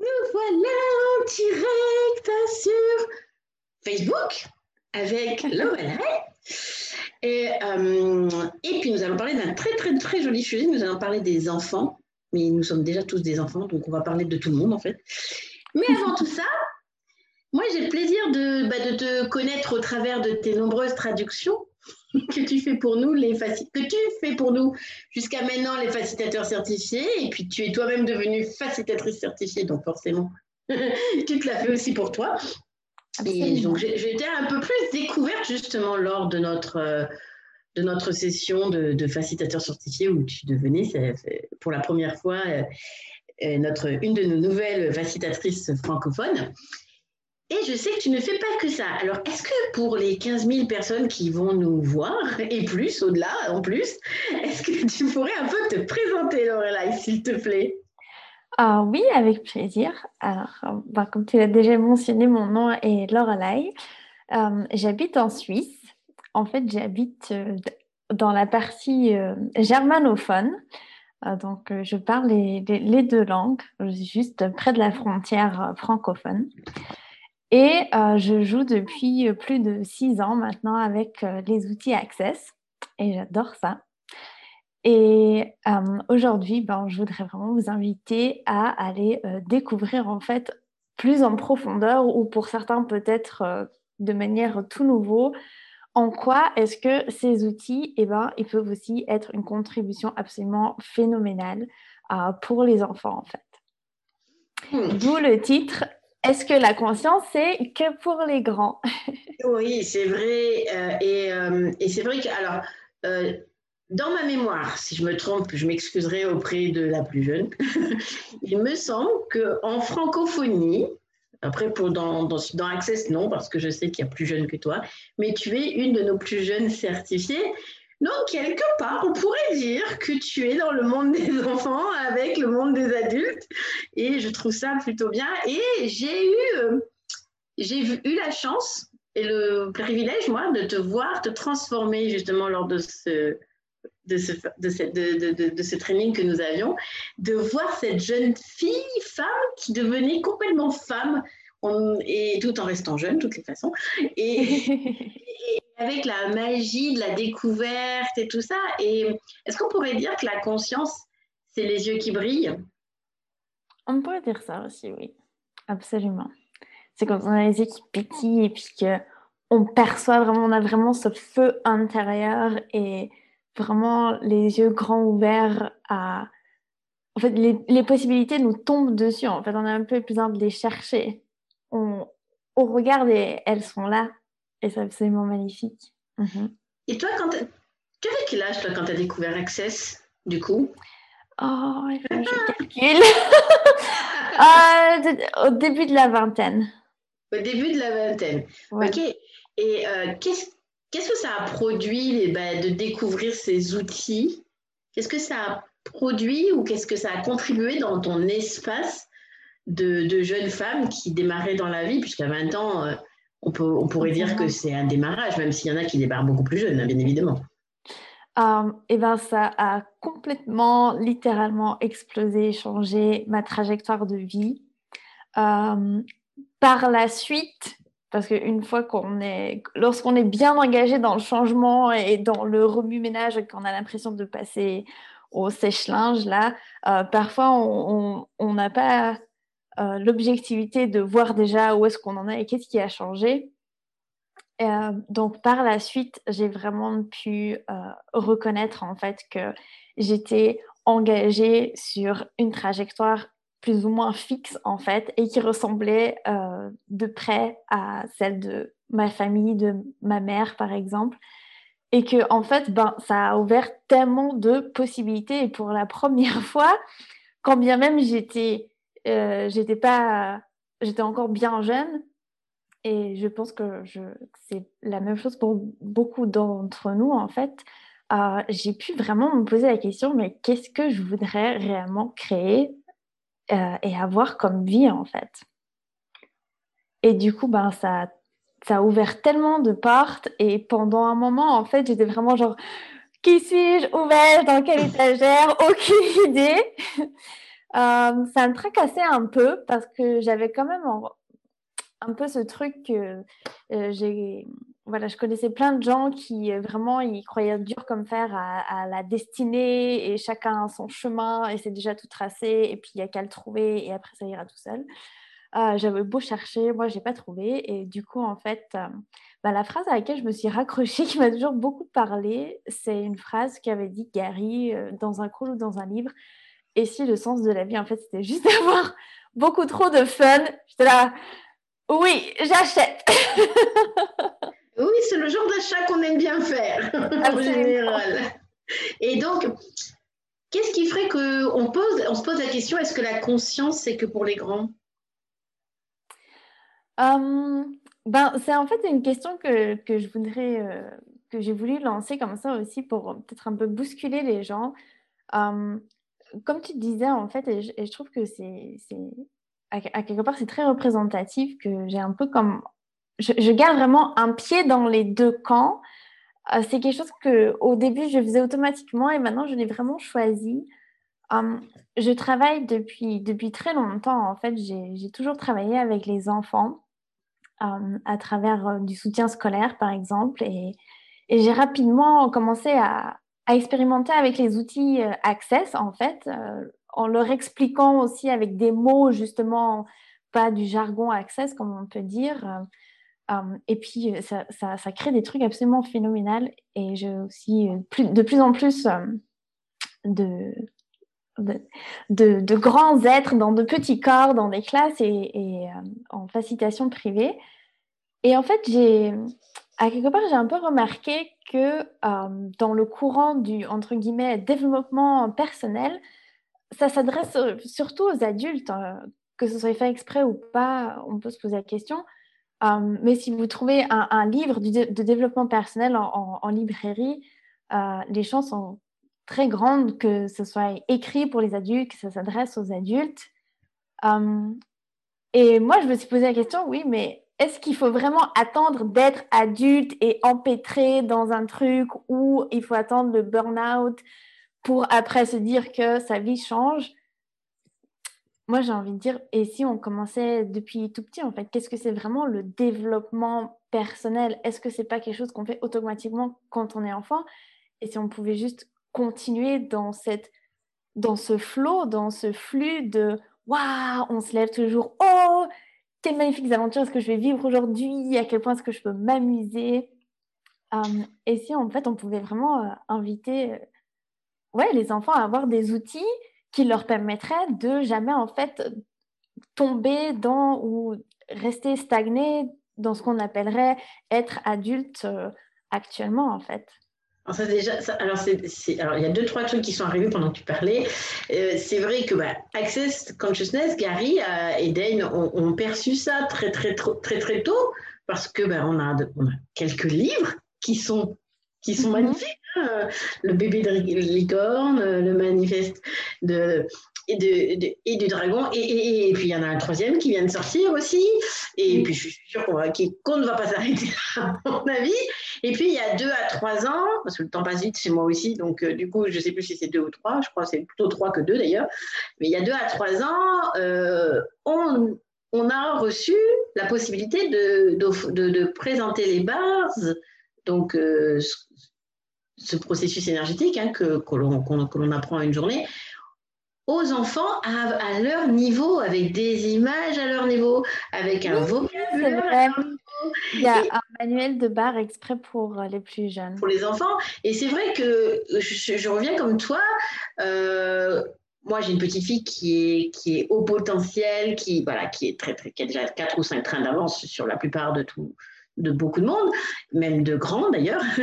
Nous voilà en direct sur Facebook avec Lorelai. Et, euh, et puis nous allons parler d'un très très très joli sujet. Nous allons parler des enfants. Mais nous sommes déjà tous des enfants, donc on va parler de tout le monde en fait. Mais avant tout ça, moi j'ai le plaisir de, bah, de te connaître au travers de tes nombreuses traductions que tu fais pour nous, les que tu fais pour nous jusqu'à maintenant les facilitateurs certifiés, et puis tu es toi-même devenue facilitatrice certifiée, donc forcément, tu te l'as fait aussi pour toi. Et donc j'ai été un peu plus découverte justement lors de notre, euh, de notre session de, de facilitateur certifié où tu devenais pour la première fois euh, euh, notre, une de nos nouvelles facilitatrices francophones. Et je sais que tu ne fais pas que ça. Alors, est-ce que pour les 15 000 personnes qui vont nous voir, et plus, au-delà, en plus, est-ce que tu pourrais un peu te présenter, Lorelai, s'il te plaît? Ah Oui, avec plaisir. Alors, bah, comme tu l'as déjà mentionné, mon nom est Lorelai. Euh, j'habite en Suisse. En fait, j'habite euh, dans la partie euh, germanophone. donc, je parle les, les, deux langues, juste près de la frontière francophone. Et euh, je joue depuis euh, plus de six ans maintenant avec euh, les outils Access et j'adore ça. Et aujourd'hui, ben, je voudrais vraiment vous inviter à aller découvrir en fait plus en profondeur ou pour certains peut-être de manière tout nouveau, en quoi est-ce que ces outils, eh ben, ils peuvent aussi être une contribution absolument phénoménale pour les enfants en fait. Hmm. D'où le titre est-ce que la conscience, c'est que pour les grands? Oui, c'est vrai. Euh, euh, et, c'est vrai que, alors, euh, dans ma mémoire, si je me trompe, je m'excuserai auprès de la plus jeune, il me semble qu'en francophonie, après, pour dans, dans, dans, Access, non, parce que je sais qu'il y a plus jeune que toi, mais tu es une de nos plus jeunes certifiées. Donc, quelque part, on pourrait dire que tu es dans le monde des enfants avec le monde des adultes. Et je trouve ça plutôt bien. Et j'ai eu, euh, j'ai eu la chance et le privilège, moi, de te voir te transformer justement lors de ce, de ce, de, de, de, de, ce training que nous avions, de voir cette jeune fille, femme, qui devenait complètement femme, et tout en restant jeune, de toutes les façons. et, avec la magie de la découverte et tout ça. Est-ce qu'on pourrait dire que la conscience, c'est les yeux qui brillent? On pourrait dire ça aussi, oui. Absolument. C'est quand on a les yeux qui pétillent et puis qu'on perçoit vraiment, on a vraiment ce feu intérieur et vraiment les yeux grands ouverts à. En fait, les, possibilités nous tombent dessus. En fait, on a un peu besoin de les chercher. On, on regarde et elles sont là et c'est absolument magnifique. Mhm. Et toi, quand tu avais quel âge toi, quand tu as découvert Access, du coup? Oh, je calcule. euh, au début de la vingtaine. Au début de la vingtaine. Ok. Et euh, qu'est-ce, qu'est-ce que ça a produit bah, de découvrir ces outils? Qu'est-ce que ça a produit ou qu'est-ce que ça a contribué dans ton espace de, de jeune femme qui démarrait dans la vie Puisqu'à 20 ans, euh, on, pourrait dire que c'est un démarrage, même s'il y en a qui démarrent beaucoup plus jeunes, hein, bien évidemment. Euh, et ben, ça a complètement, littéralement explosé, changé ma trajectoire de vie. Euh, par la suite, parce qu'une fois qu'on est, lorsqu'on est bien engagé dans le changement et dans le remue-ménage, qu'on a l'impression de passer au sèche-linge, là, euh, parfois on n'a pas euh, l'objectivité de voir déjà où est-ce qu'on en est et qu'est-ce qui a changé. Euh, donc par la suite, j'ai vraiment pu euh, reconnaître en fait que j'étais engagée sur une trajectoire plus ou moins fixe en fait et qui ressemblait de près à celle de ma famille, de ma mère par exemple et que en fait ben ça a ouvert tellement de possibilités et pour la première fois quand bien même j'étais euh, j'étais pas, j'étais encore bien jeune. Et je pense que je, c'est la même chose pour beaucoup d'entre nous, en fait. Euh, j'ai pu vraiment me poser la question, mais qu'est-ce que je voudrais réellement créer euh, et avoir comme vie, en fait? Et du coup, ben, ça, ça a ouvert tellement de portes. Et pendant un moment, en fait, j'étais vraiment genre, qui suis-je? Où vais-je? Dans quelle étagère? Aucune idée. Ça me tracassait un peu parce que j'avais quand même un peu ce truc que euh, j'ai voilà, je connaissais plein de gens qui euh, vraiment ils croyaient dur comme fer à, la destinée et chacun a son chemin et c'est déjà tout tracé et puis il n'y a qu'à le trouver et après ça ira tout seul. Euh, j'avais beau chercher, moi j'ai pas trouvé et du coup en fait bah, la phrase à laquelle je me suis raccrochée qui m'a toujours beaucoup parlé, c'est une phrase qu'avait dit Gary dans un cours ou dans un livre. Et si le sens de la vie en fait c'était juste d'avoir beaucoup trop de fun, j'étais là oui, j'achète. oui, c'est le genre d'achat qu'on aime bien faire en général. Et donc, qu'est-ce qui ferait qu'on pose, on se pose la question est-ce que la conscience c'est que pour les grands? Euh, ben, c'est en fait une question que, que je voudrais, euh, que j'ai voulu lancer comme ça aussi pour peut-être un peu bousculer les gens. Euh, comme tu disais en fait, et je trouve que c'est à, quelque part, c'est très représentatif que j'ai un peu comme. Je, garde vraiment un pied dans les deux camps. Euh, c'est quelque chose que au début, je faisais automatiquement et maintenant, je l'ai vraiment choisi. Hum, je travaille depuis, depuis très longtemps. En fait, j'ai toujours travaillé avec les enfants hum, à travers euh, du soutien scolaire, par exemple. Et j'ai rapidement commencé à, à, expérimenter avec les outils euh, Access, en fait en leur expliquant aussi avec des mots, justement, pas du jargon access, comme on peut dire. Euh, euh, et puis, ça, ça, crée des trucs absolument phénoménaux. Et j'ai aussi euh, de plus en plus de, de, grands êtres dans de petits corps, dans des classes et en facilitation privée. Et en fait, j'ai, à quelque part, j'ai un peu remarqué que dans le courant du, entre guillemets, développement personnel, ça s'adresse euh, surtout aux adultes, hein, que ce soit fait exprès ou pas, on peut se poser la question. Euh, mais si vous trouvez un, livre de, développement personnel en, librairie, euh, les chances sont très grandes que ce soit écrit pour les adultes, que ça s'adresse aux adultes. et moi, je me suis posé la question, oui, mais est-ce qu'il faut vraiment attendre d'être adulte et empêtré dans un truc où il faut attendre le burn-out pour après se dire que sa vie change? Moi, j'ai envie de dire, et si on commençait depuis tout petit, en fait, qu'est-ce que c'est vraiment le développement personnel? Est-ce que c'est pas quelque chose qu'on fait automatiquement quand on est enfant? Et si on pouvait juste continuer dans, cette, dans ce flot, dans ce flux de waouh, on se lève toujours, oh, quelles magnifiques aventures est-ce que je vais vivre aujourd'hui À quel point est-ce que je peux m'amuser hum, Et si en fait on pouvait vraiment euh, inviter ouais, les enfants à avoir des outils qui leur permettraient de jamais en fait tomber dans ou rester stagné dans ce qu'on appellerait être adulte euh, actuellement en fait. Alors, déjà, alors, alors, il y a deux, trois trucs qui sont arrivés pendant que tu parlais. Euh, c'est vrai que bah, Access Consciousness, Gary euh, et Dane ont, perçu ça très, très, très, très, très tôt parce que bah, on, a, on a quelques livres qui sont qui sont mhm. magnifiques. Hein. Le bébé de licorne, le manifeste de, et, de, et du dragon. Et, et, puis il y en a un troisième qui vient de sortir aussi. Et puis je suis sûre qu'on ne va pas s'arrêter là, à mon avis. Et puis il y a deux à trois ans, parce que le temps passe vite chez moi aussi, donc euh, du coup je ne sais plus si c'est deux ou trois, je crois que c'est plutôt trois que deux d'ailleurs. Mais il y a deux à trois ans, euh, on, on, a reçu la possibilité de, de, de présenter les bases donc euh, ce processus énergétique hein, que, que l'on apprend à une journée, aux enfants à, leur niveau, avec des images à leur niveau, avec un vocabulaire. Il y a un manuel de barre exprès pour les plus jeunes. Pour les enfants. Et c'est vrai que je, reviens comme toi. Euh, moi, j'ai une petite fille qui est, qui est au potentiel, qui, voilà, qui, est très, très, qui a déjà 4 ou 5 trains d'avance sur la plupart de tout, de beaucoup de monde, même de grands d'ailleurs.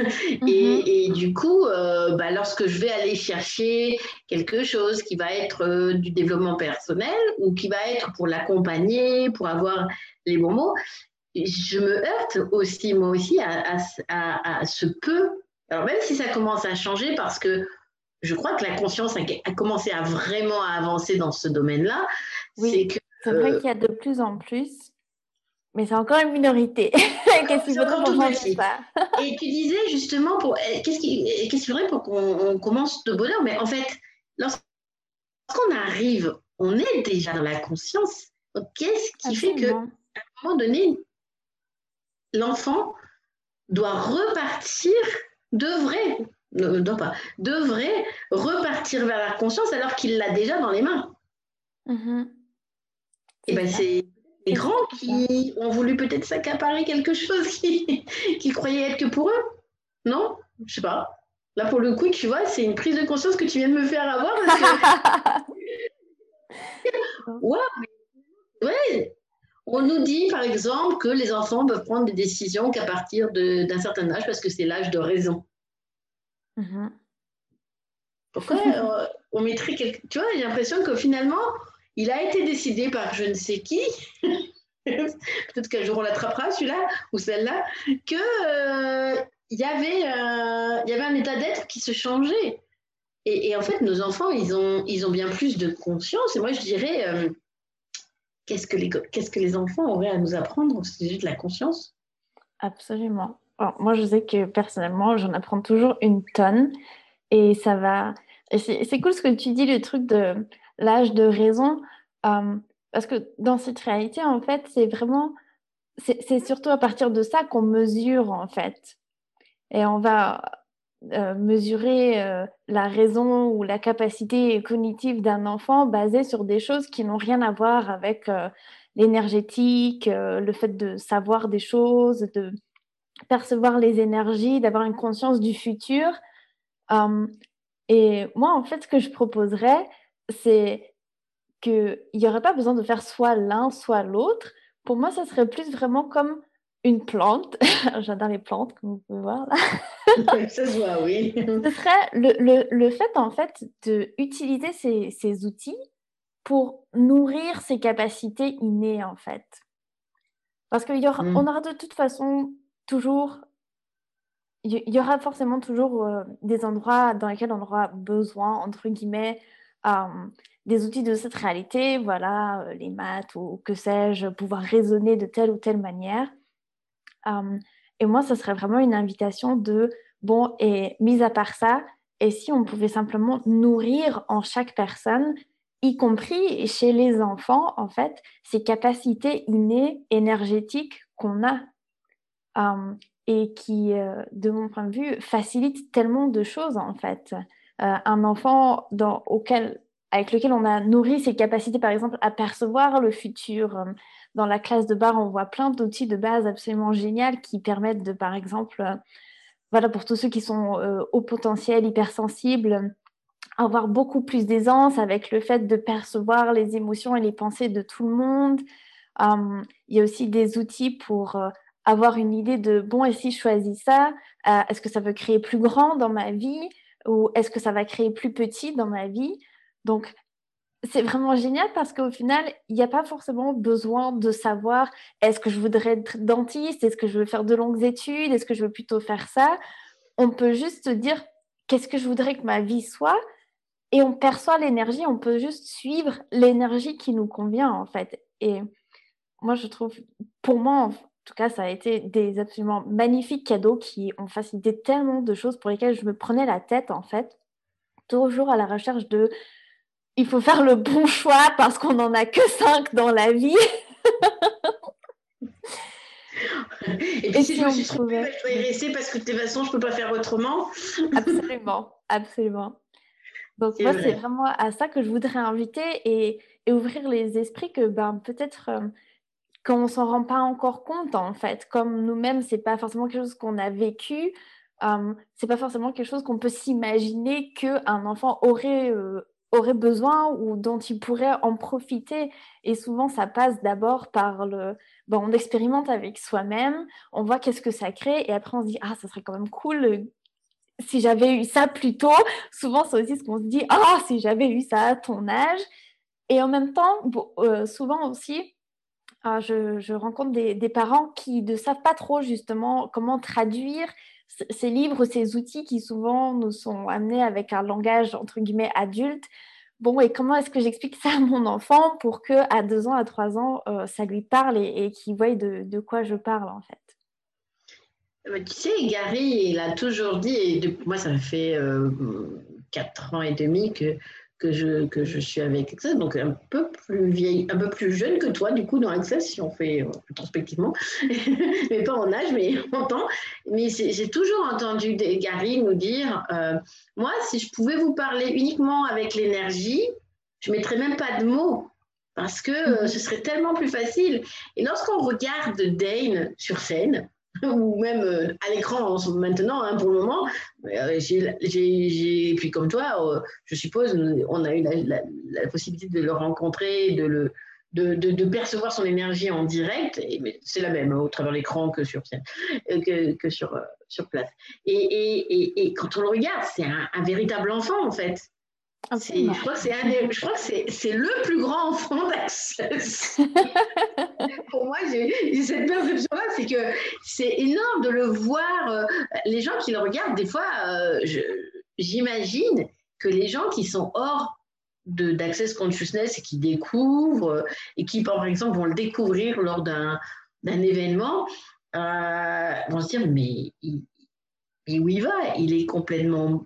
Mhm. et, du coup, euh, bah, lorsque je vais aller chercher quelque chose qui va être euh, du développement personnel ou qui va être pour l'accompagner, pour avoir les bons mots, je me heurte aussi, moi aussi, à, ce peu. Alors même si ça commence à changer parce que je crois que la conscience a, commencé à vraiment avancer dans ce domaine-là, c'est que... C'est vrai euh, qu'il y a de plus en plus mais c'est encore une minorité. qu'est-ce qu'il faudrait pour changer ça? Et tu disais justement, pour, eh, qu'est-ce qui, eh, faudrait pour qu'on commence de bonheur Mais en fait, lorsqu'on arrive on est déjà dans la conscience. Qu'est-ce qui fait que, à un moment donné, l'enfant doit repartir, devrait, non, pas, devrait repartir vers la conscience alors qu'il l'a déjà dans les mains? Mm-hmm. Et ben c'est les grands qui ont voulu peut-être s'accaparer quelque chose qu'ils qui croyaient être que pour eux. Non? Je sais pas. Là, pour le coup, tu vois, c'est une prise de conscience que tu viens de me faire avoir. ouais, On nous dit, par exemple, que les enfants peuvent prendre des décisions qu'à partir d'un certain âge, parce que c'est l'âge de raison. Mm-hmm. Pourquoi euh, on mettrait quelque... Tu vois, j'ai l'impression que finalement, il a été décidé par je ne sais qui, peut-être qu'un jour on l'attrapera celui-là ou celle-là, que euh, y avait, euh, y avait un état d'être qui se changeait. Et, en fait, nos enfants, ils ont, ils ont bien plus de conscience. Et moi, je dirais, euh, qu'est-ce que les, qu'est-ce que les enfants auraient à nous apprendre au sujet de la conscience? Absolument. moi, je sais que personnellement, j'en apprends toujours une tonne. Et ça va. c'est, cool ce que tu dis, le truc de l'âge de raison. Euh, parce que dans cette réalité, en fait, c'est vraiment. C'est, surtout à partir de ça qu'on mesure, en fait et on va euh, mesurer euh, la raison ou la capacité cognitive d'un enfant basée sur des choses qui n'ont rien à voir avec l'énergétique, le fait de savoir des choses, de percevoir les énergies, d'avoir une conscience du futur. et moi, en fait, ce que je proposerais, c'est qu'il n'y aurait pas besoin de faire soit l'un, soit l'autre. Pour moi, ça serait plus vraiment comme une plante. J'adore les plantes, comme vous pouvez voir là. Ça se voit, oui. Ce serait le, le, le fait, en fait, d'utiliser ces, ces outils pour nourrir ses capacités innées, en fait. Parce qu'on aura, mm. on aura de toute façon toujours... Il y, aura forcément toujours euh, des endroits dans lesquels on aura besoin, entre guillemets, des outils de cette réalité, voilà, euh, les maths ou que sais-je, pouvoir raisonner de telle ou telle manière et moi, ce serait vraiment une invitation de, bon, et mis à part ça, et si on pouvait simplement nourrir en chaque personne, y compris chez les enfants, en fait, ces capacités innées énergétiques qu'on a et qui, euh, de mon point de vue, facilitent tellement de choses, en fait. Euh, un enfant auquel, avec lequel on a nourri ses capacités, par exemple, à percevoir le futur, dans la classe de bar, on voit plein d'outils de base absolument géniaux qui permettent de, par exemple, euh, voilà, pour tous ceux qui sont euh, au potentiel hypersensibles, avoir beaucoup plus d'aisance avec le fait de percevoir les émotions et les pensées de tout le monde. Il y a aussi des outils pour euh, avoir une idée de bon, et si je choisis ça, est-ce que ça veut créer plus grand dans ma vie? Ou est-ce que ça va créer plus petit dans ma vie Donc, c'est vraiment génial parce qu'au final, il n'y a pas forcément besoin de savoir est-ce que je voudrais être dentiste, est-ce que je veux faire de longues études, est-ce que je veux plutôt faire ça. On peut juste dire qu'est-ce que je voudrais que ma vie soit? Et on perçoit l'énergie, on peut juste suivre l'énergie qui nous convient en fait. Et moi, je trouve, pour moi, tout cas, ça a été des absolument magnifiques cadeaux qui ont facilité tellement de choses pour lesquelles je me prenais la tête en fait, toujours à la recherche de il faut faire le bon choix parce qu'on n'en a que cinq dans la vie. Et puis si, je me suis trouvée, je dois y rester parce que de toute façon, je ne peux pas faire autrement. absolument, absolument. Donc moi, c'est vraiment à ça que je voudrais inviter et, ouvrir les esprits que ben, peut-être euh, qu'on s'en rend pas encore compte en fait. Comme nous-mêmes, ce n'est pas forcément quelque chose qu'on a vécu. Euh, c'est pas forcément quelque chose qu'on peut s'imaginer qu'un enfant aurait euh, aurait besoin ou dont il pourrait en profiter. Et souvent, ça passe d'abord par le... Bon, on expérimente avec soi-même, on voit qu'est-ce que ça crée, et après on se dit, ah, ça serait quand même cool euh, si j'avais eu ça plus tôt. Souvent, c'est aussi ce qu'on se dit, ah, si j'avais eu ça à ton âge. Et en même temps, euh, souvent aussi, ah, je, rencontre des, parents qui ne savent pas trop justement comment traduire ces livres, ces outils qui souvent nous sont amenés avec un langage entre guillemets adulte. Bon, et comment est-ce que j'explique ça à mon enfant pour que à deux ans, à trois ans, euh, ça lui parle et, qu'il voie de, quoi je parle en fait? Euh, Tu sais, Gary, il a toujours dit, et moi ça fait euh, quatre ans et demi que, que je, que je suis avec Access, donc un peu plus vieille, un peu plus jeune que toi, du coup, dans Access, si on fait prospectivement, mais pas en âge, mais en temps. Mais j'ai toujours entendu Gary nous dire, euh, moi, si je pouvais vous parler uniquement avec l'énergie, je ne mettrais même pas de mots parce que euh, ce serait tellement plus facile. Et lorsqu'on regarde Dane sur scène, ou même euh, à l'écran maintenant, hein, pour le moment. Euh, j'ai, puis comme toi, euh, je suppose, on a eu la, possibilité de le rencontrer, de, le, de, de, percevoir son énergie en direct, et, c'est la même hein, au travers l'écran que sur, que, sur, sur place. Et, et, quand on le regarde, c'est un véritable enfant en fait. Je crois que c'est je crois que c'est le plus grand enfant d'Access. Pour moi, j'ai cette perception-là, c'est que c'est énorme de le voir. Euh, les gens qui le regardent, des fois, euh, j'imagine que les gens qui sont hors d'Access Consciousness et qui découvrent, euh, et qui, par exemple, vont le découvrir lors d'un événement, vont se dire, mais il, où il va Il est complètement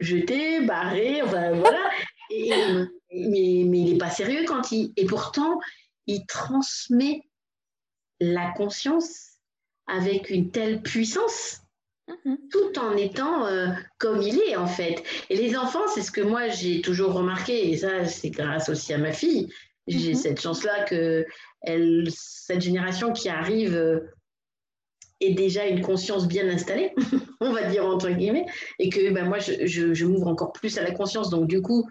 jeté, barré, enfin voilà. mais, mais il n'est pas sérieux quand il. Et pourtant, il transmet la conscience avec une telle puissance, mhm. tout en étant euh, comme il est en fait. Et les enfants, c'est ce que moi j'ai toujours remarqué, et ça c'est grâce aussi à ma fille. J'ai mhm. cette chance-là que elle, cette génération qui arrive euh, déjà une conscience bien installée, on va dire entre guillemets, et que ben, moi, je, je, m'ouvre encore plus à la conscience. Donc, du coup,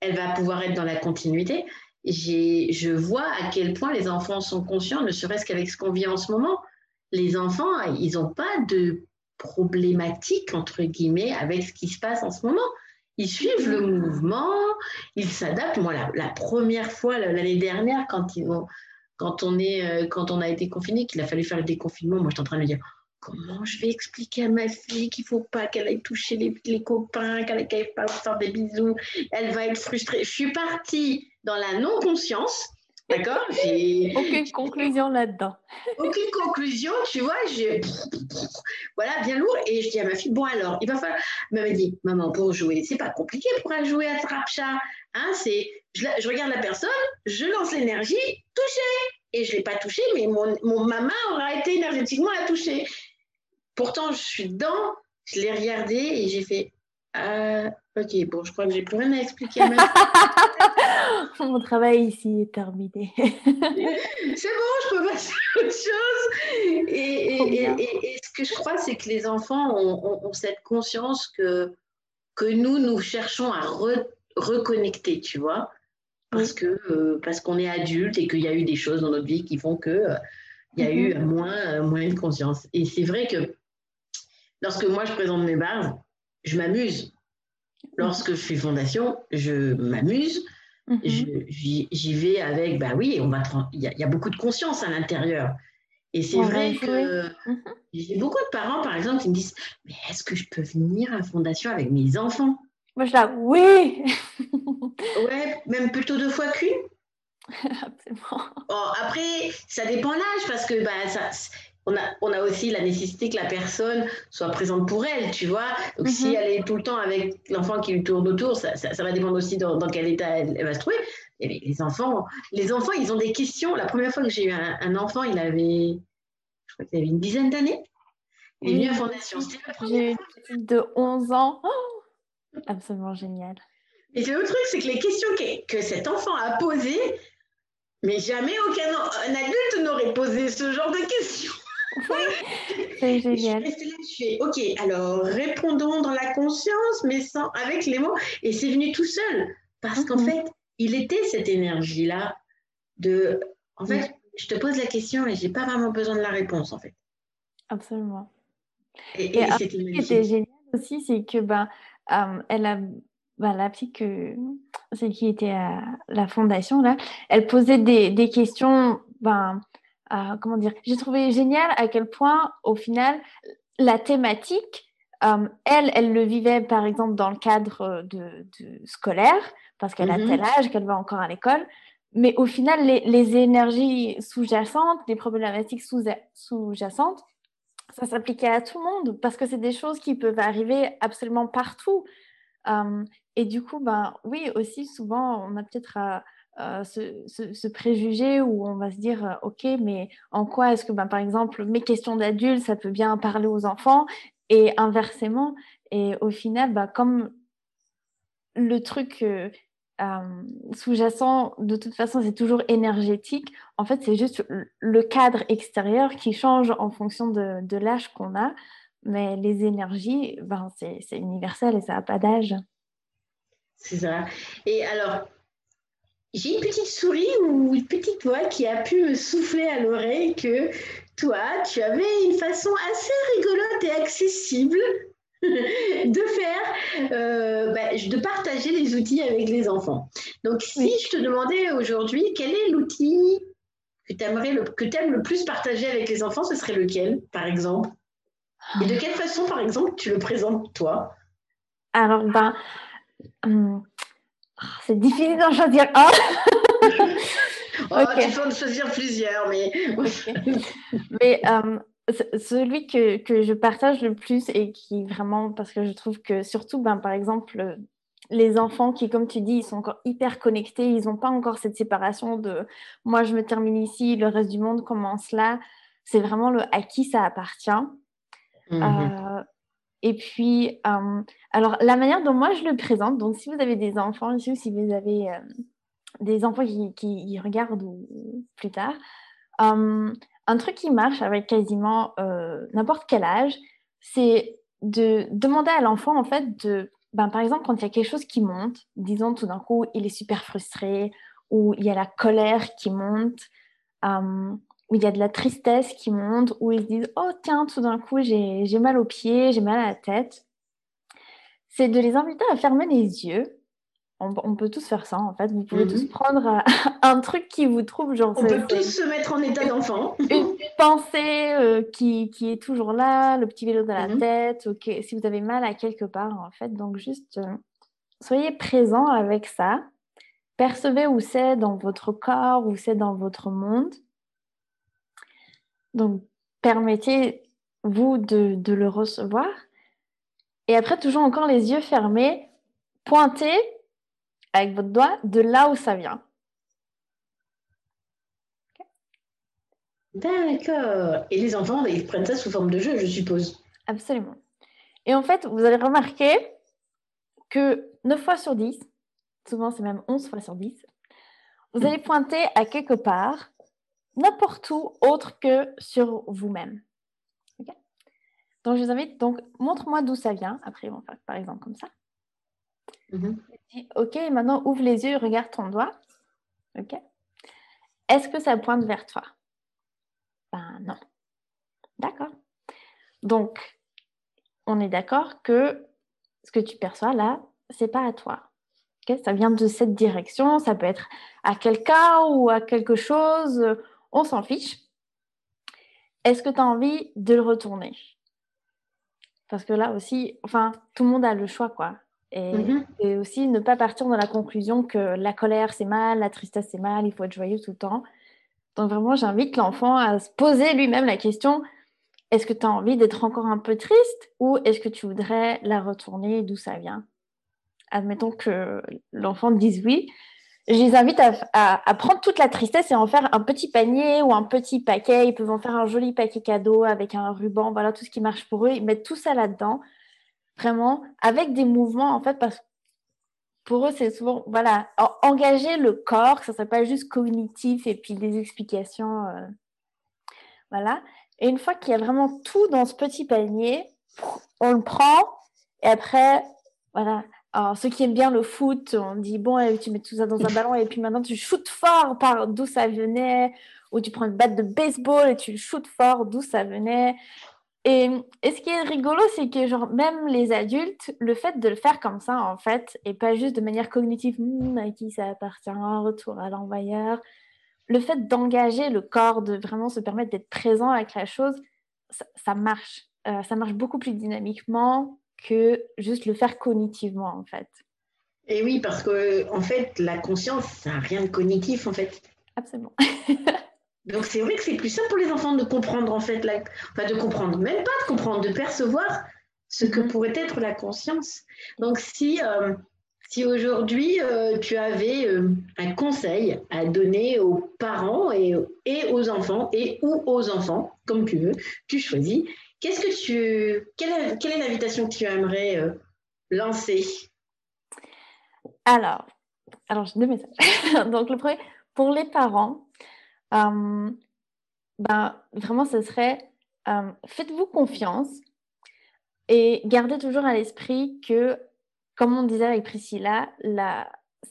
elle va pouvoir être dans la continuité. Je vois à quel point les enfants sont conscients, ne serait-ce qu'avec ce qu'on vit en ce moment. Les enfants, ils n'ont pas de problématique, entre guillemets, avec ce qui se passe en ce moment. Ils suivent le mouvement, ils s'adaptent. Moi, la, la, première fois, l'année dernière, quand ils ont quand on, est, euh, quand on a été confiné, qu'il a fallu faire le déconfinement, moi, j'étais en train de me dire comment je vais expliquer à ma fille qu'il ne faut pas qu'elle aille toucher les, les copains, qu'elle n'aille pas faire des bisous, elle va être frustrée. Je suis partie dans la non-conscience. D'accord Aucune conclusion là-dedans. Aucune conclusion, tu vois, je... voilà, bien lourd. Et je dis à ma fille, bon alors, il va falloir... Elle m'a dit, maman, pour jouer, c'est pas compliqué pour aller jouer à Trapcha. Hein, c'est, je, regarde la personne, je lance l'énergie, toucher. Et je ne l'ai pas touché, mais mon, mon maman aura été énergétiquement à toucher. Pourtant, je suis dedans, je l'ai regardé et j'ai fait euh, Ok, bon, je crois que j'ai plus rien à expliquer. Mon travail ici est terminé. c'est bon, je peux passer à autre chose. Et, et, ce que je crois, c'est que les enfants ont, cette conscience que, que nous, nous cherchons à reconnecter, tu vois parce que euh, parce qu'on est adulte et qu'il y a eu des choses dans notre vie qui font que euh, il y a eu mm-hmm. moins euh, moins de conscience. Et c'est vrai que lorsque moi je présente mes bases, je m'amuse. Lorsque je fais fondation, je m'amuse. Mm-hmm. J'y vais avec, bah oui, on va il y, y, a beaucoup de conscience à l'intérieur. Et c'est vrai que mm-hmm. j'ai beaucoup de parents, par exemple, qui me disent, mais est-ce que je peux venir à fondation avec mes enfants? Moi, je dis oui Ouais, même plutôt deux fois qu'une Absolument. après, ça dépend l'âge, parce que bah, ça, on, a, on a aussi la nécessité que la personne soit présente pour elle, tu vois. Donc, si mhm. elle est tout le temps avec l'enfant qui lui tourne autour, ça, ça, va dépendre aussi dans, quel état elle, va se trouver. Et les, enfants, les enfants, ils ont des questions. La première fois que j'ai eu un, enfant, il avait, je crois qu'il avait une dizaine d'années. Il est venu à Fondation. J'ai une de 11 ans. Oh Absolument génial. Et le truc, c'est que les questions que, cet enfant a posées, mais jamais aucun un adulte n'aurait posé ce genre de questions. c'est génial. Je ok, alors répondons dans la conscience, mais sans, avec les mots. Et c'est venu tout seul, parce qu'en mhm. fait, il était cette énergie-là de. En fait, je te pose la question et j'ai pas vraiment besoin de la réponse, en fait. Absolument. Et, et, ce qui était génial aussi, c'est que ben, elle a bah, la petite que c'est qui était à la fondation là, elle posait des, des questions. Ben, comment dire J'ai trouvé génial à quel point, au final, la thématique, elle, elle le vivait par exemple dans le cadre de, scolaire parce qu'elle a mmh tel âge, qu'elle va encore à l'école. Mais au final, les, les énergies sous-jacentes, les problématiques sous-jacentes, ça s'appliquait à tout le monde parce que c'est des choses qui peuvent arriver absolument partout. et du coup, ben, oui, aussi souvent, on a peut-être ce, préjugé où on va se dire, OK, mais en quoi est-ce que, ben, par exemple, mes questions d'adultes, ça peut bien parler aux enfants? Et inversement. Et au final, ben, comme le truc sous-jacent, de toute façon, c'est toujours énergétique. En fait, c'est juste le cadre extérieur qui change en fonction de, l'âge qu'on a. Mais les énergies, ben, c'est universel et ça n'a pas d'âge. C'est ça. Et alors, j'ai une petite souris ou une petite voix qui a pu me souffler à l'oreille que toi, tu avais une façon assez rigolote et accessible de faire, euh, bah, de partager les outils avec les enfants. Donc, si je te demandais aujourd'hui quel est l'outil que tu aimerais le, que aimes le plus partager avec les enfants, ce serait lequel, par exemple? Et de quelle façon, par exemple, tu le présentes toi? Alors, ben, hum, c'est difficile d'en choisir un. oh, Tu peux en choisir plusieurs, mais. mais hum, celui que, que, je partage le plus et qui vraiment, parce que je trouve que surtout, ben, par exemple, les enfants qui, comme tu dis, ils sont encore hyper connectés, ils n'ont pas encore cette séparation de moi, je me termine ici, le reste du monde commence là. C'est vraiment le à qui ça appartient. Mmh euh, et puis, euh, alors, la manière dont moi je le présente, donc si vous avez des enfants ici ou si vous avez euh, des enfants qui, qui, regardent plus tard, un truc qui marche avec quasiment euh, n'importe quel âge, c'est de demander à l'enfant, en fait, de, ben, par exemple, quand il y a quelque chose qui monte, disons tout d'un coup, il est super frustré, ou il y a la colère qui monte, euh, ou il y a de la tristesse qui monte, ou ils se disent, oh tiens, tout d'un coup, j'ai mal aux pieds, j'ai mal à la tête. C'est de les inviter à fermer les yeux on, peut tous faire ça en fait. Vous pouvez tous mhm. prendre euh, un truc qui vous trouve genre. On peut tous se mettre en état d'enfant. Une pensée euh, qui, est toujours là, le petit vélo dans la mhm. tête. Ok, si vous avez mal à quelque part en fait, donc juste euh, soyez présent avec ça. Percevez où c'est dans votre corps, où c'est dans votre monde. Donc permettez-vous de, de le recevoir. Et après, toujours encore les yeux fermés, pointez avec votre doigt de là où ça vient. D'accord. Et les enfants, ils prennent ça sous forme de jeu, je suppose. Absolument. Et en fait, vous allez remarquer que 9 fois sur 10, souvent c'est même 11 fois sur 10, vous allez pointer à quelque part, n'importe où autre que sur vous-même. donc, je vous invite, donc, montre-moi d'où ça vient. Après, on va faire par exemple comme ça. Ok, maintenant ouvre les yeux, regarde ton doigt. Ok. Est-ce que ça pointe vers toi? Ben non. D'accord. Donc, on est d'accord que ce que tu perçois là, c'est pas à toi. Ok, ça vient de cette direction, ça peut être à quelqu'un ou à quelque chose, on s'en fiche. Est-ce que tu as envie de le retourner? Parce que là aussi, enfin, tout le monde a le choix, quoi. Mhm. Et, aussi ne pas partir dans la conclusion que la colère c'est mal, la tristesse c'est mal, il faut être joyeux tout le temps. Donc vraiment, j'invite l'enfant à se poser lui-même la question, est-ce que tu as envie d'être encore un peu triste ou est-ce que tu voudrais la retourner d'où ça vient? Admettons que l'enfant dise oui. Je les invite à, prendre toute la tristesse et en faire un petit panier ou un petit paquet. Ils peuvent en faire un joli paquet cadeau avec un ruban, voilà tout ce qui marche pour eux. Ils mettent tout ça là-dedans vraiment avec des mouvements, en fait, parce que pour eux, c'est souvent, voilà, engager le corps, ça ne soit pas juste cognitif et puis des explications. Euh, voilà. Et une fois qu'il y a vraiment tout dans ce petit panier, on le prend et après, voilà. Alors, ceux qui aiment bien le foot, on dit bon, tu mets tout ça dans un ballon et puis maintenant tu shootes fort par d'où ça venait, ou tu prends une batte de baseball et tu shootes fort d'où ça venait. Et, ce qui est rigolo, c'est que genre, même les adultes, le fait de le faire comme ça, en fait, et pas juste de manière cognitive, hmm, à qui ça appartient, retour à l'envoyeur, le fait d'engager le corps, de vraiment se permettre d'être présent avec la chose, ça, marche. Euh, ça marche beaucoup plus dynamiquement que juste le faire cognitivement, en fait. Et oui, parce que en fait, la conscience, ça n'a rien de cognitif, en fait. Absolument. Donc c'est vrai que c'est plus simple pour les enfants de comprendre en fait, la... enfin de comprendre, même pas de comprendre, de percevoir ce que mhm. pourrait être la conscience. Donc si, euh, si aujourd'hui euh, tu avais euh, un conseil à donner aux parents et, et, aux enfants, et ou aux enfants, comme tu veux, tu choisis, qu'est-ce que tu, quelle, est, quelle est l'invitation que tu aimerais lancer? Alors, alors j'ai deux messages. Donc le premier, pour les parents, ben, vraiment ce serait faites-vous confiance et gardez toujours à l'esprit que, comme on disait avec Priscilla,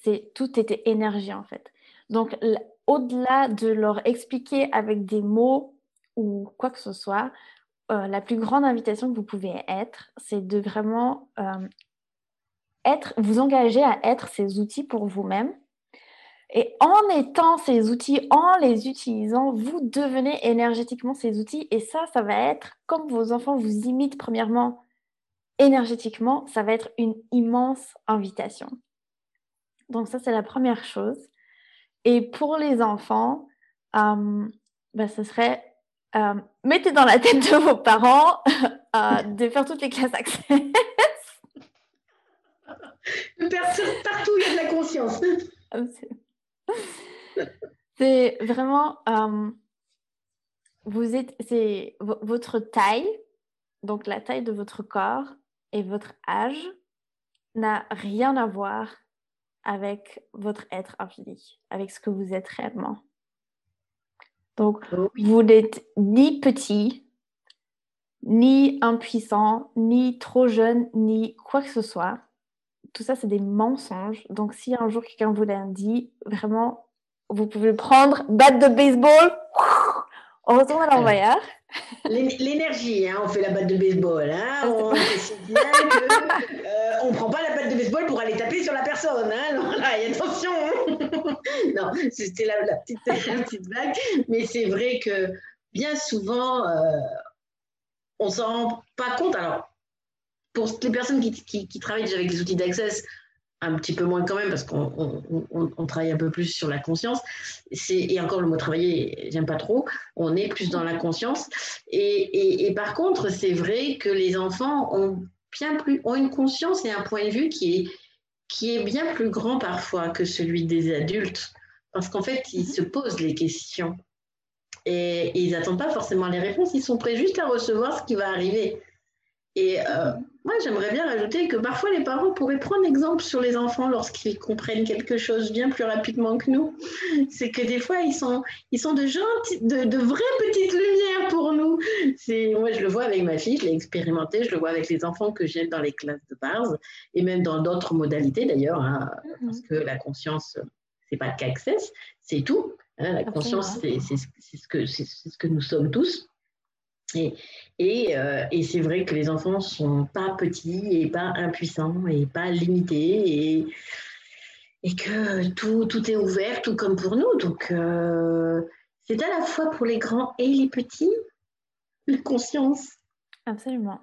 c'est, tout était énergie en fait. Donc, au-delà de leur expliquer avec des mots ou quoi que ce soit, euh, la plus grande invitation que vous pouvez être, c'est de vraiment euh, être, vous engager à être ces outils pour vous-même. Et en étant ces outils, en les utilisant, vous devenez énergétiquement ces outils. Et ça, ça va être comme vos enfants vous imitent premièrement énergétiquement, ça va être une immense invitation. Donc ça, c'est la première chose. Et pour les enfants, euh, bah, ce serait euh, mettez dans la tête de vos parents euh, de faire toutes les classes accès. Partout, il y a de la conscience. C'est vraiment, vous êtes, c'est votre taille, donc la taille de votre corps et votre âge n'a rien à voir avec votre être infini, avec ce que vous êtes réellement. Donc, vous n'êtes ni petit, ni impuissant, ni trop jeune, ni quoi que ce soit. Tout ça, c'est des mensonges. Donc, si un jour quelqu'un vous l'a dit, vraiment, vous pouvez prendre batte de baseball, on retourne à l'envoyeur. L'énergie, hein, on fait la batte de baseball. Hein, on ne euh, prend pas la batte de baseball pour aller taper sur la personne. Hein, non, là, attention. non, c'était la, petite, petite, blague. Mais c'est vrai que bien souvent, euh, on ne s'en rend pas compte. Alors, pour les personnes qui, qui, qui travaillent déjà avec des outils d'accès, un petit peu moins quand même parce qu'on travaille un peu plus sur la conscience. Et encore le mot travailler, j'aime pas trop. On est plus dans la conscience. Et, par contre, c'est vrai que les enfants ont bien plus ont une conscience et un point de vue qui est qui est bien plus grand parfois que celui des adultes parce qu'en fait ils se posent les questions et, ils n'attendent pas forcément les réponses. Ils sont prêts juste à recevoir ce qui va arriver. Et euh, moi, j'aimerais bien rajouter que parfois les parents pourraient prendre exemple sur les enfants lorsqu'ils comprennent quelque chose bien plus rapidement que nous. C'est que des fois, ils sont, ils sont de, de, de vraies petites lumières pour nous. Moi, je le vois avec ma fille, je l'ai expérimenté, je le vois avec les enfants que j'ai dans les classes de base et même dans d'autres modalités d'ailleurs, hein, mm-hmm. parce que la conscience, c'est pas qu'access, c'est tout. Hein, la conscience, c'est ce, que, ce que nous sommes tous. Et, euh, et, c'est vrai que les enfants sont pas petits et pas impuissants et pas limités et, et que tout, tout, est ouvert, tout comme pour nous. Donc, euh, c'est à la fois pour les grands et les petits, la conscience. Absolument.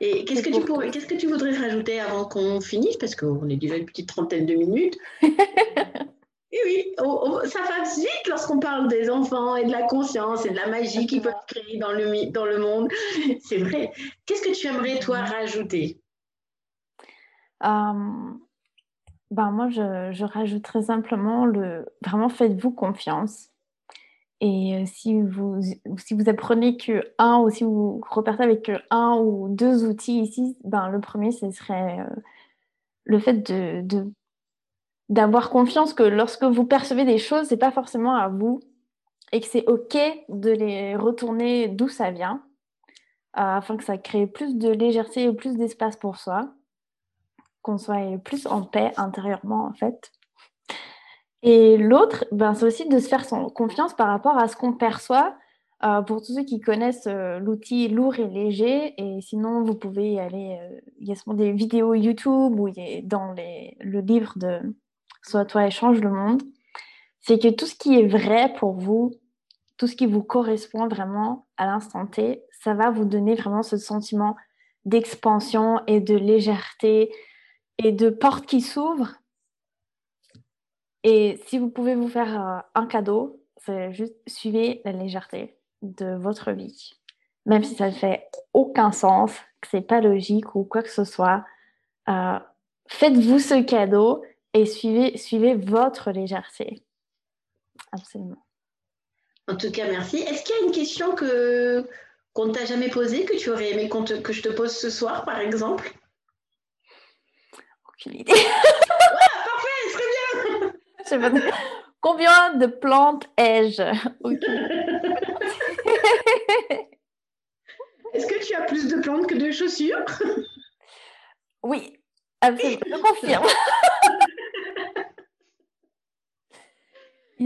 Et qu'est-ce que, tu pourrais, qu'est-ce que tu voudrais rajouter avant qu'on finisse? Parce qu'on est déjà une petite trentaine de minutes. Et oui, ça passe vite lorsqu'on parle des enfants et de la conscience et de la magie qu'ils peuvent créer dans le, dans le monde. C'est vrai. Qu'est-ce que tu aimerais, toi, rajouter? Euh, ben Moi, je, je rajouterais simplement le vraiment faites-vous confiance. Et euh, si vous, si vous apprenez que un ou si vous repartez avec un ou deux outils ici, ben, le premier, ce serait euh, le fait de d'avoir confiance que lorsque vous percevez des choses, c'est pas forcément à vous et que c'est ok de les retourner d'où ça vient, euh, afin que ça crée plus de légèreté et plus d'espace pour soi, qu'on soit plus en paix intérieurement en fait. Et l'autre, ben, c'est aussi de se faire confiance par rapport à ce qu'on perçoit. Euh, pour tous ceux qui connaissent euh, l'outil lourd et léger, et sinon vous pouvez aller, il y a souvent des vidéos YouTube ou dans le livre de soit toi échange le monde, c'est que tout ce qui est vrai pour vous, tout ce qui vous correspond vraiment à l'instant T, ça va vous donner vraiment ce sentiment d'expansion et de légèreté et de porte qui s'ouvre. Et si vous pouvez vous faire euh, un cadeau, c'est juste suivez la légèreté de votre vie. même si ça ne fait aucun sens, que c'est pas logique ou quoi que ce soit. Euh, faites-vous ce cadeau et suivez, suivez votre légèreté. Absolument. En tout cas, merci. Est-ce qu'il y a une question que qu'on ne t'a jamais posée, que tu aurais aimé que je te pose ce soir, par exemple? Aucune idée. ouais, parfait, très bien. Combien de plantes ai-je? Est-ce que tu as plus de plantes que de chaussures? Oui, absolument. Je confirme.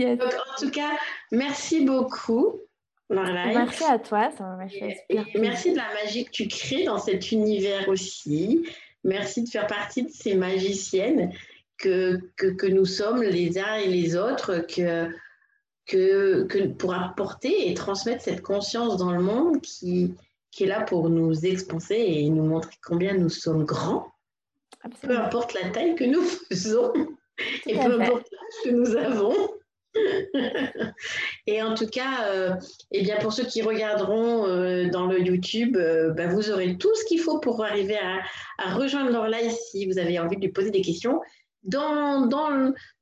en tout cas, merci beaucoup. Merci à toi, ça m'a Merci de la magie que tu crées dans cet univers aussi. Merci de faire partie de ces magiciennes que, que, nous sommes les uns et les autres, que, que, que, pour apporter et transmettre cette conscience dans le monde qui, qui est là pour nous expanser et nous montrer combien nous sommes grands, peu importe la taille que nous faisons et peu importe l'âge que nous avons. et en tout cas, euh, eh bien pour ceux qui regarderont euh, dans le YouTube, euh, bah, vous aurez tout ce qu'il faut pour arriver à, à, rejoindre live si vous avez envie de lui poser des questions. Dans, dans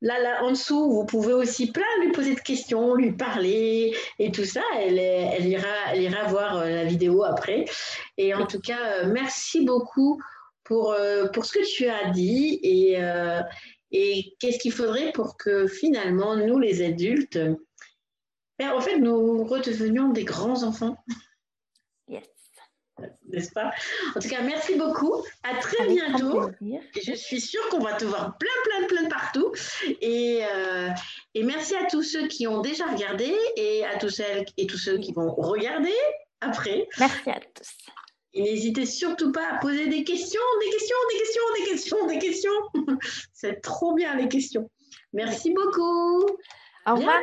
là, là, en dessous, vous pouvez aussi plein lui poser de questions, lui parler et tout ça. Elle, elle, ira, elle ira voir la vidéo après. Et en tout cas, merci beaucoup pour, pour ce que tu as dit. Et, et qu'est-ce qu'il faudrait pour que finalement, nous, les adultes, ben, en fait, nous redevenions des grands enfants? Yes. N'est-ce pas? En tout cas, merci beaucoup. À très bientôt. Je suis sûre qu'on va te voir plein, plein, plein partout. Et, euh, et merci à tous ceux qui ont déjà regardé et à tous celles et tous ceux qui vont regarder après. Merci à tous. Et n'hésitez surtout pas à poser des questions, des questions, des questions, des questions, des questions. C'est trop bien les questions. Merci beaucoup. Au revoir.